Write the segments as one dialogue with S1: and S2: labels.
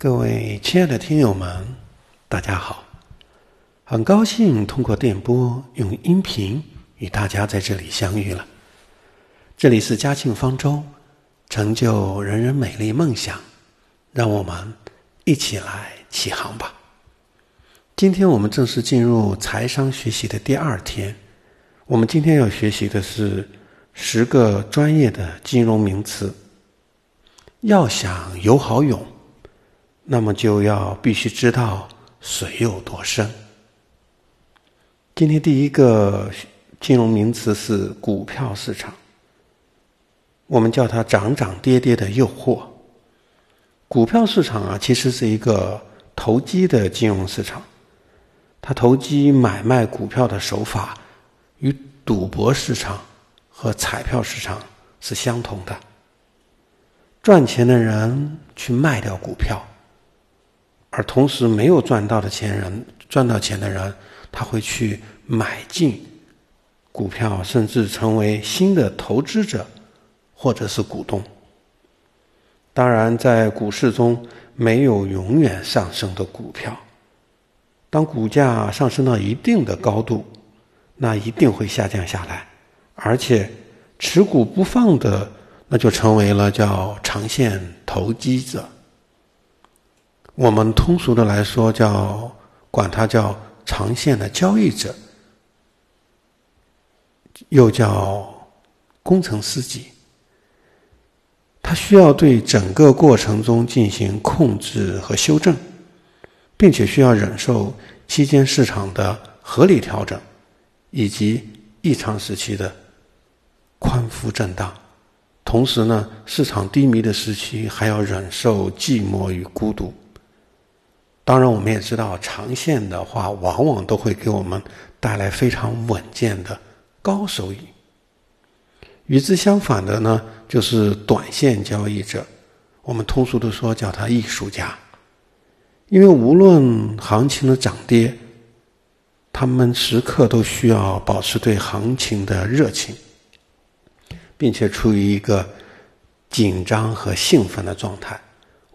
S1: 各位亲爱的听友们，大家好！很高兴通过电波用音频与大家在这里相遇了。这里是嘉庆方舟，成就人人美丽梦想，让我们一起来起航吧。今天我们正式进入财商学习的第二天，我们今天要学习的是十个专业的金融名词。要想游好泳。那么就要必须知道水有多深。今天第一个金融名词是股票市场，我们叫它涨涨跌跌的诱惑。股票市场啊，其实是一个投机的金融市场，它投机买卖股票的手法与赌博市场和彩票市场是相同的。赚钱的人去卖掉股票。而同时，没有赚到的钱人，赚到钱的人，他会去买进股票，甚至成为新的投资者，或者是股东。当然，在股市中没有永远上升的股票。当股价上升到一定的高度，那一定会下降下来，而且持股不放的，那就成为了叫长线投机者。我们通俗的来说，叫管它叫长线的交易者，又叫工程司机。他需要对整个过程中进行控制和修正，并且需要忍受期间市场的合理调整，以及异常时期的宽幅震荡。同时呢，市场低迷的时期还要忍受寂寞与孤独。当然，我们也知道，长线的话，往往都会给我们带来非常稳健的高收益。与之相反的呢，就是短线交易者，我们通俗的说叫他艺术家，因为无论行情的涨跌，他们时刻都需要保持对行情的热情，并且处于一个紧张和兴奋的状态。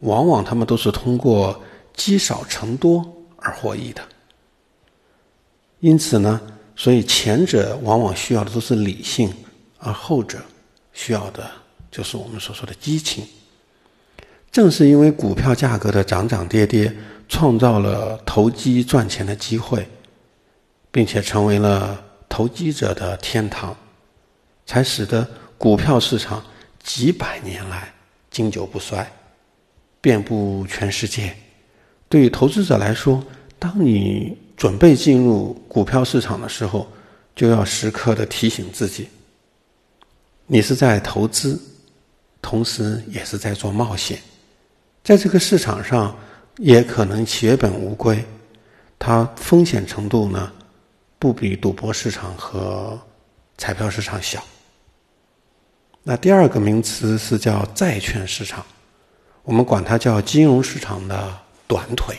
S1: 往往他们都是通过。积少成多而获益的，因此呢，所以前者往往需要的都是理性，而后者需要的就是我们所说的激情。正是因为股票价格的涨涨跌跌，创造了投机赚钱的机会，并且成为了投机者的天堂，才使得股票市场几百年来经久不衰，遍布全世界。对于投资者来说，当你准备进入股票市场的时候，就要时刻的提醒自己：你是在投资，同时也是在做冒险。在这个市场上，也可能血本无归，它风险程度呢，不比赌博市场和彩票市场小。那第二个名词是叫债券市场，我们管它叫金融市场的。短腿，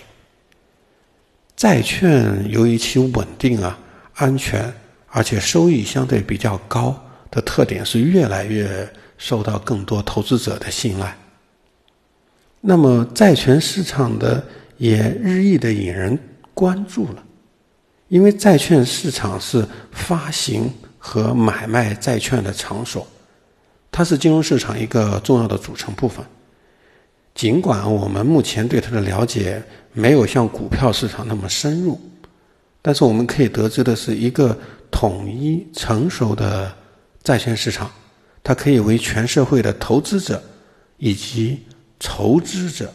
S1: 债券由于其稳定啊、安全，而且收益相对比较高的特点，是越来越受到更多投资者的信赖。那么，债权市场的也日益的引人关注了，因为债券市场是发行和买卖债券的场所，它是金融市场一个重要的组成部分。尽管我们目前对它的了解没有像股票市场那么深入，但是我们可以得知的是，一个统一成熟的债券市场，它可以为全社会的投资者以及筹资者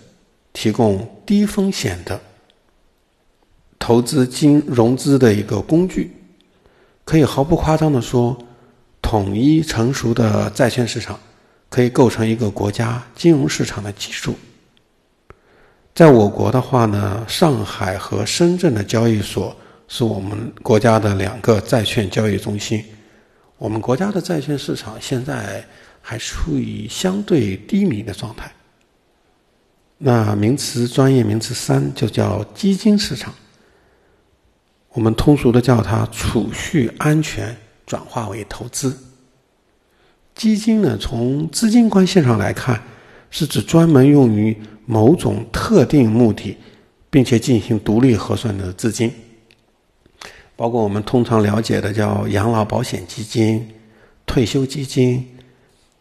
S1: 提供低风险的投资金融资的一个工具。可以毫不夸张的说，统一成熟的债券市场。可以构成一个国家金融市场的基础。在我国的话呢，上海和深圳的交易所是我们国家的两个债券交易中心。我们国家的债券市场现在还处于相对低迷的状态。那名词专业名词三就叫基金市场，我们通俗的叫它储蓄安全转化为投资。基金呢，从资金关系上来看，是指专门用于某种特定目的，并且进行独立核算的资金，包括我们通常了解的叫养老保险基金、退休基金、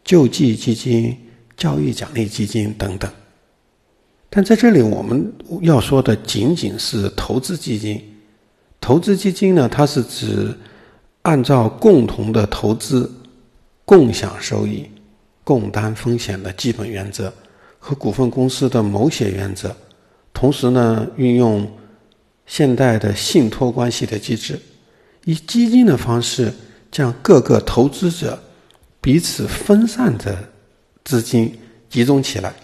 S1: 救济基金、教育奖励基金等等。但在这里，我们要说的仅仅是投资基金。投资基金呢，它是指按照共同的投资、共享收益、共担风险的基本原则和股份公司的某些原则，同时呢，运用现代的信托关系的机制，以基金的方式将各个投资者彼此分散的资金集中起来。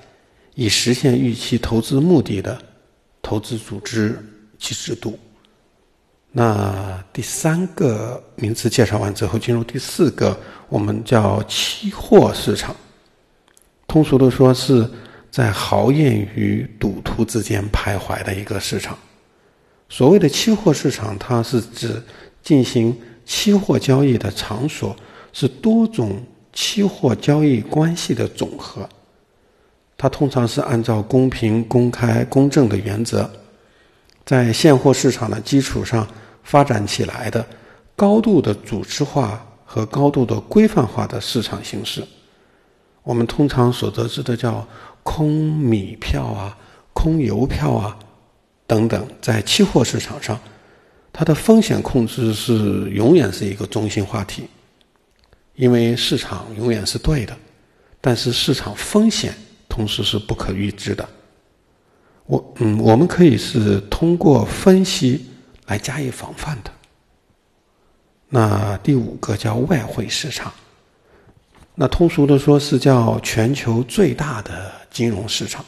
S1: 以实现预期投资目的的投资组织及制度。那第三个名词介绍完之后，进入第四个，我们叫期货市场。通俗的说，是在豪宴与赌徒之间徘徊的一个市场。所谓的期货市场，它是指进行期货交易的场所，是多种期货交易关系的总和。它通常是按照公平、公开、公正的原则，在现货市场的基础上发展起来的高度的组织化和高度的规范化的市场形式。我们通常所得知的叫空米票啊、空邮票啊等等，在期货市场上，它的风险控制是永远是一个中心话题，因为市场永远是对的，但是市场风险。同时是不可预知的。我嗯，我们可以是通过分析来加以防范的。那第五个叫外汇市场，那通俗的说是叫全球最大的金融市场。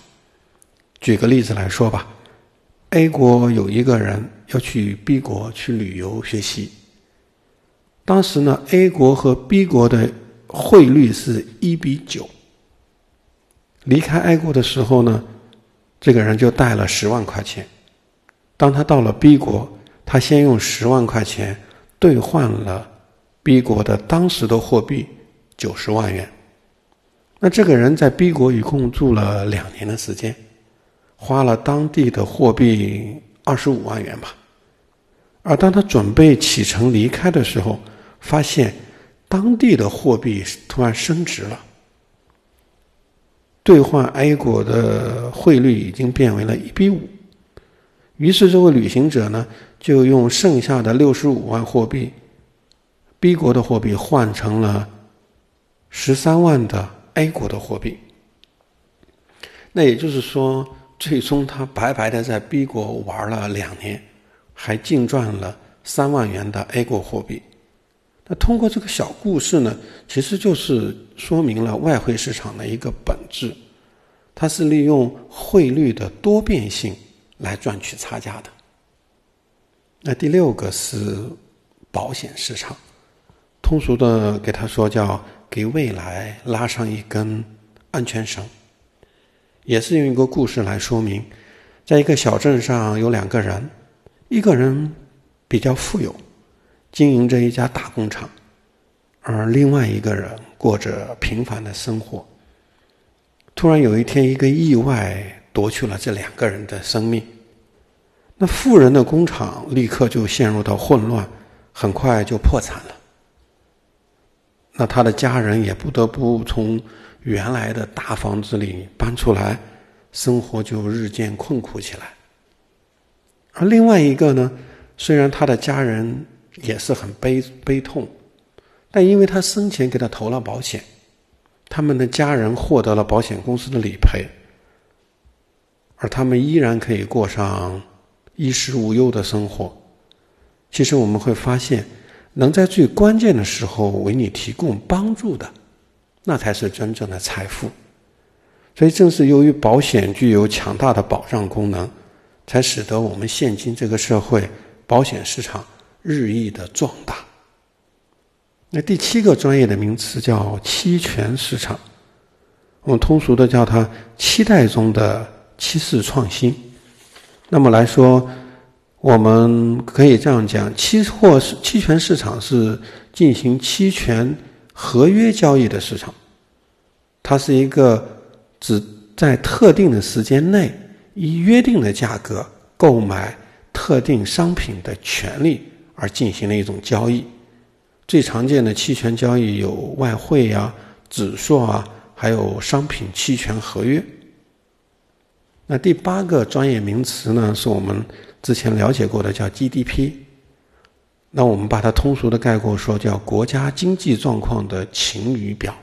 S1: 举个例子来说吧，A 国有一个人要去 B 国去旅游学习，当时呢，A 国和 B 国的汇率是一比九。离开 A 国的时候呢，这个人就带了十万块钱。当他到了 B 国，他先用十万块钱兑换了 B 国的当时的货币九十万元。那这个人在 B 国一共住了两年的时间，花了当地的货币二十五万元吧。而当他准备启程离开的时候，发现当地的货币突然升值了。兑换 A 国的汇率已经变为了一比五，于是这位旅行者呢，就用剩下的六十五万货币，B 国的货币换成了十三万的 A 国的货币。那也就是说，最终他白白的在 B 国玩了两年，还净赚了三万元的 A 国货币。那通过这个小故事呢，其实就是说明了外汇市场的一个本质，它是利用汇率的多变性来赚取差价的。那第六个是保险市场，通俗的给他说叫给未来拉上一根安全绳，也是用一个故事来说明，在一个小镇上有两个人，一个人比较富有。经营着一家大工厂，而另外一个人过着平凡的生活。突然有一天，一个意外夺去了这两个人的生命。那富人的工厂立刻就陷入到混乱，很快就破产了。那他的家人也不得不从原来的大房子里搬出来，生活就日渐困苦起来。而另外一个呢，虽然他的家人。也是很悲悲痛，但因为他生前给他投了保险，他们的家人获得了保险公司的理赔，而他们依然可以过上衣食无忧的生活。其实我们会发现，能在最关键的时候为你提供帮助的，那才是真正的财富。所以，正是由于保险具有强大的保障功能，才使得我们现今这个社会保险市场。日益的壮大。那第七个专业的名词叫期权市场，我们通俗的叫它期待中的期市创新。那么来说，我们可以这样讲：期货期权市场是进行期权合约交易的市场，它是一个只在特定的时间内以约定的价格购买特定商品的权利而进行的一种交易。最常见的期权交易有外汇呀、指数啊，还有商品期权合约。那第八个专业名词呢，是我们之前了解过的，叫 GDP。那我们把它通俗的概括说，叫国家经济状况的晴雨表。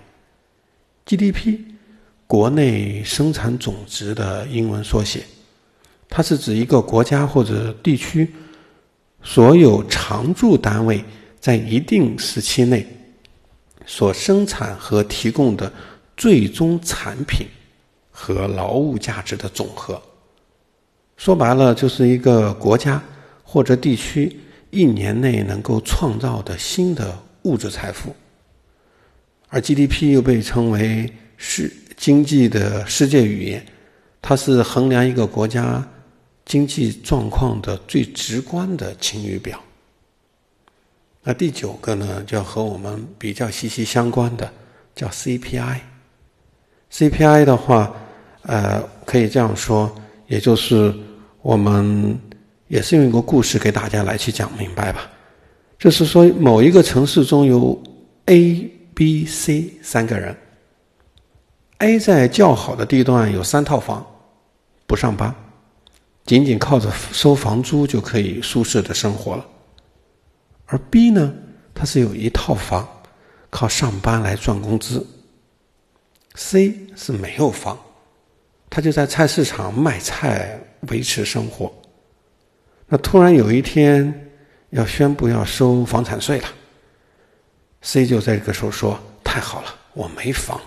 S1: GDP，国内生产总值的英文缩写，它是指一个国家或者地区所有常住单位在一定时期内所生产和提供的最终产品。和劳务价值的总和，说白了就是一个国家或者地区一年内能够创造的新的物质财富。而 GDP 又被称为世经济的世界语言，它是衡量一个国家经济状况的最直观的晴雨表。那第九个呢，就要和我们比较息息相关的，叫 CPI。CPI 的话。呃，可以这样说，也就是我们也是用一个故事给大家来去讲明白吧。就是说，某一个城市中有 A、B、C 三个人，A 在较好的地段有三套房，不上班，仅仅靠着收房租就可以舒适的生活了。而 B 呢，他是有一套房，靠上班来赚工资。C 是没有房。他就在菜市场卖菜维持生活。那突然有一天要宣布要收房产税了，C 就在这个时候说：“太好了，我没房，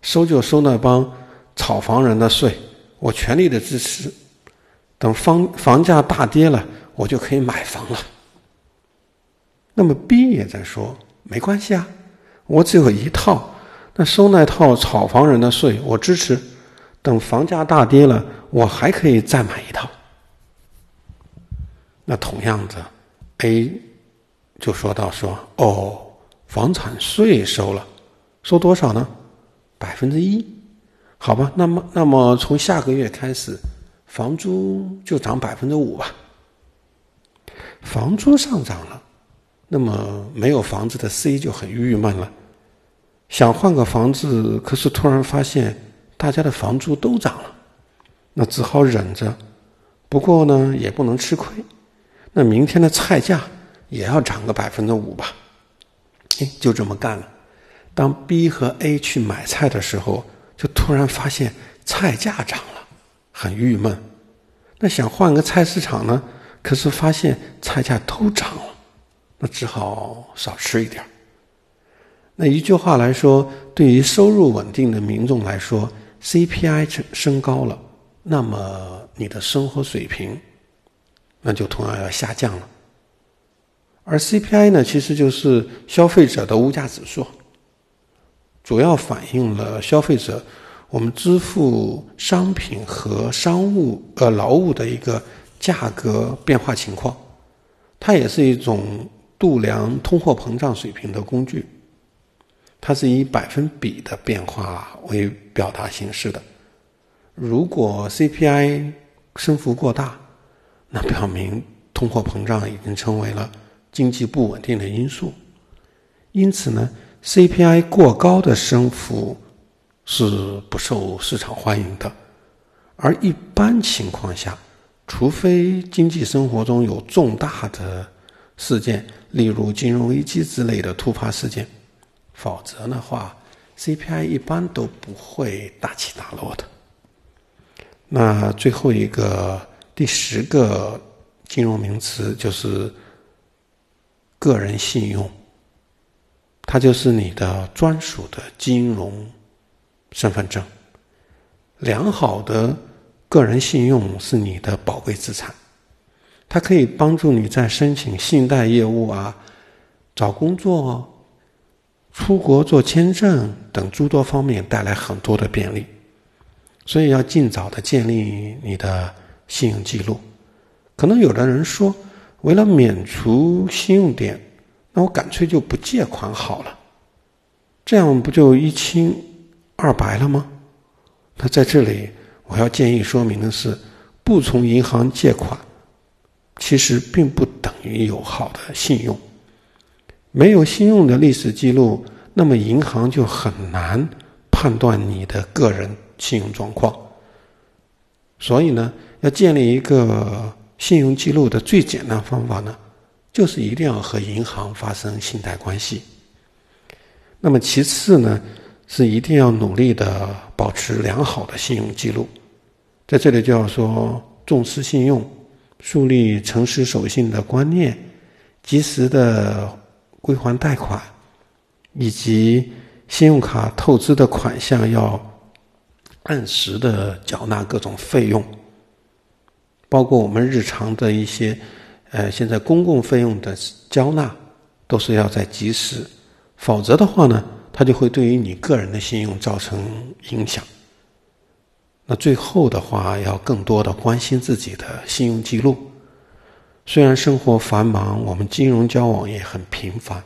S1: 收就收那帮炒房人的税，我全力的支持。等房房价大跌了，我就可以买房了。”那么 B 也在说：“没关系啊，我只有一套，那收那套炒房人的税，我支持。”等房价大跌了，我还可以再买一套。那同样的，A 就说到说：“哦，房产税收了，收多少呢？百分之一，好吧。那么，那么从下个月开始，房租就涨百分之五吧。房租上涨了，那么没有房子的 C 就很郁闷了，想换个房子，可是突然发现。”大家的房租都涨了，那只好忍着。不过呢，也不能吃亏。那明天的菜价也要涨个百分之五吧。哎，就这么干了。当 B 和 A 去买菜的时候，就突然发现菜价涨了，很郁闷。那想换个菜市场呢，可是发现菜价都涨了，那只好少吃一点。那一句话来说，对于收入稳定的民众来说，CPI 升升高了，那么你的生活水平那就同样要下降了。而 CPI 呢，其实就是消费者的物价指数，主要反映了消费者我们支付商品和商务呃劳务的一个价格变化情况。它也是一种度量通货膨胀水平的工具。它是以百分比的变化为表达形式的。如果 CPI 升幅过大，那表明通货膨胀已经成为了经济不稳定的因素。因此呢，CPI 过高的升幅是不受市场欢迎的。而一般情况下，除非经济生活中有重大的事件，例如金融危机之类的突发事件。否则的话，CPI 一般都不会大起大落的。那最后一个第十个金融名词就是个人信用，它就是你的专属的金融身份证。良好的个人信用是你的宝贵资产，它可以帮助你在申请信贷业务啊、找工作。出国做签证等诸多方面带来很多的便利，所以要尽早的建立你的信用记录。可能有的人说，为了免除信用点，那我干脆就不借款好了，这样不就一清二白了吗？那在这里，我要建议说明的是，不从银行借款，其实并不等于有好的信用。没有信用的历史记录，那么银行就很难判断你的个人信用状况。所以呢，要建立一个信用记录的最简单方法呢，就是一定要和银行发生信贷关系。那么其次呢，是一定要努力的保持良好的信用记录。在这里就要说重视信用，树立诚实守信的观念，及时的。归还贷款，以及信用卡透支的款项要按时的缴纳各种费用，包括我们日常的一些呃现在公共费用的交纳，都是要在及时，否则的话呢，它就会对于你个人的信用造成影响。那最后的话，要更多的关心自己的信用记录。虽然生活繁忙，我们金融交往也很频繁。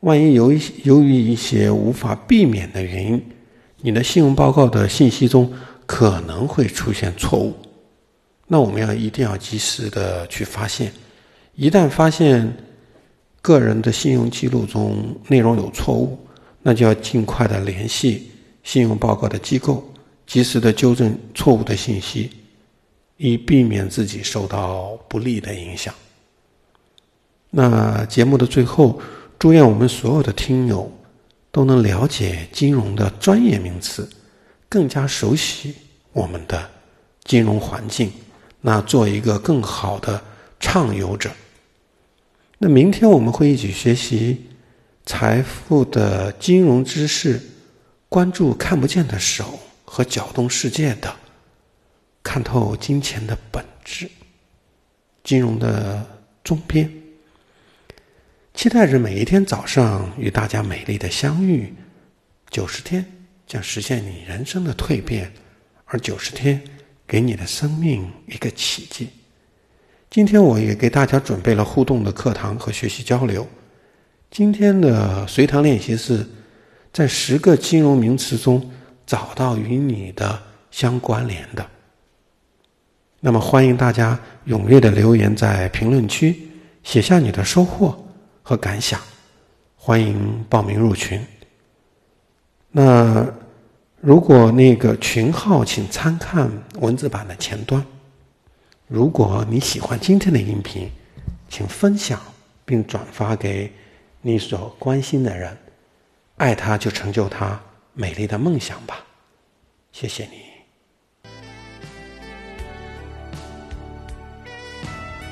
S1: 万一由于由于一些无法避免的原因，你的信用报告的信息中可能会出现错误，那我们要一定要及时的去发现。一旦发现个人的信用记录中内容有错误，那就要尽快的联系信用报告的机构，及时的纠正错误的信息。以避免自己受到不利的影响。那节目的最后，祝愿我们所有的听友都能了解金融的专业名词，更加熟悉我们的金融环境，那做一个更好的畅游者。那明天我们会一起学习财富的金融知识，关注看不见的手和搅动世界的。看透金钱的本质，金融的终边。期待着每一天早上与大家美丽的相遇。九十天将实现你人生的蜕变，而九十天给你的生命一个奇迹。今天我也给大家准备了互动的课堂和学习交流。今天的随堂练习是在十个金融名词中找到与你的相关联的。那么，欢迎大家踊跃的留言在评论区，写下你的收获和感想。欢迎报名入群。那如果那个群号，请参看文字版的前端。如果你喜欢今天的音频，请分享并转发给你所关心的人，爱他就成就他美丽的梦想吧。谢谢你。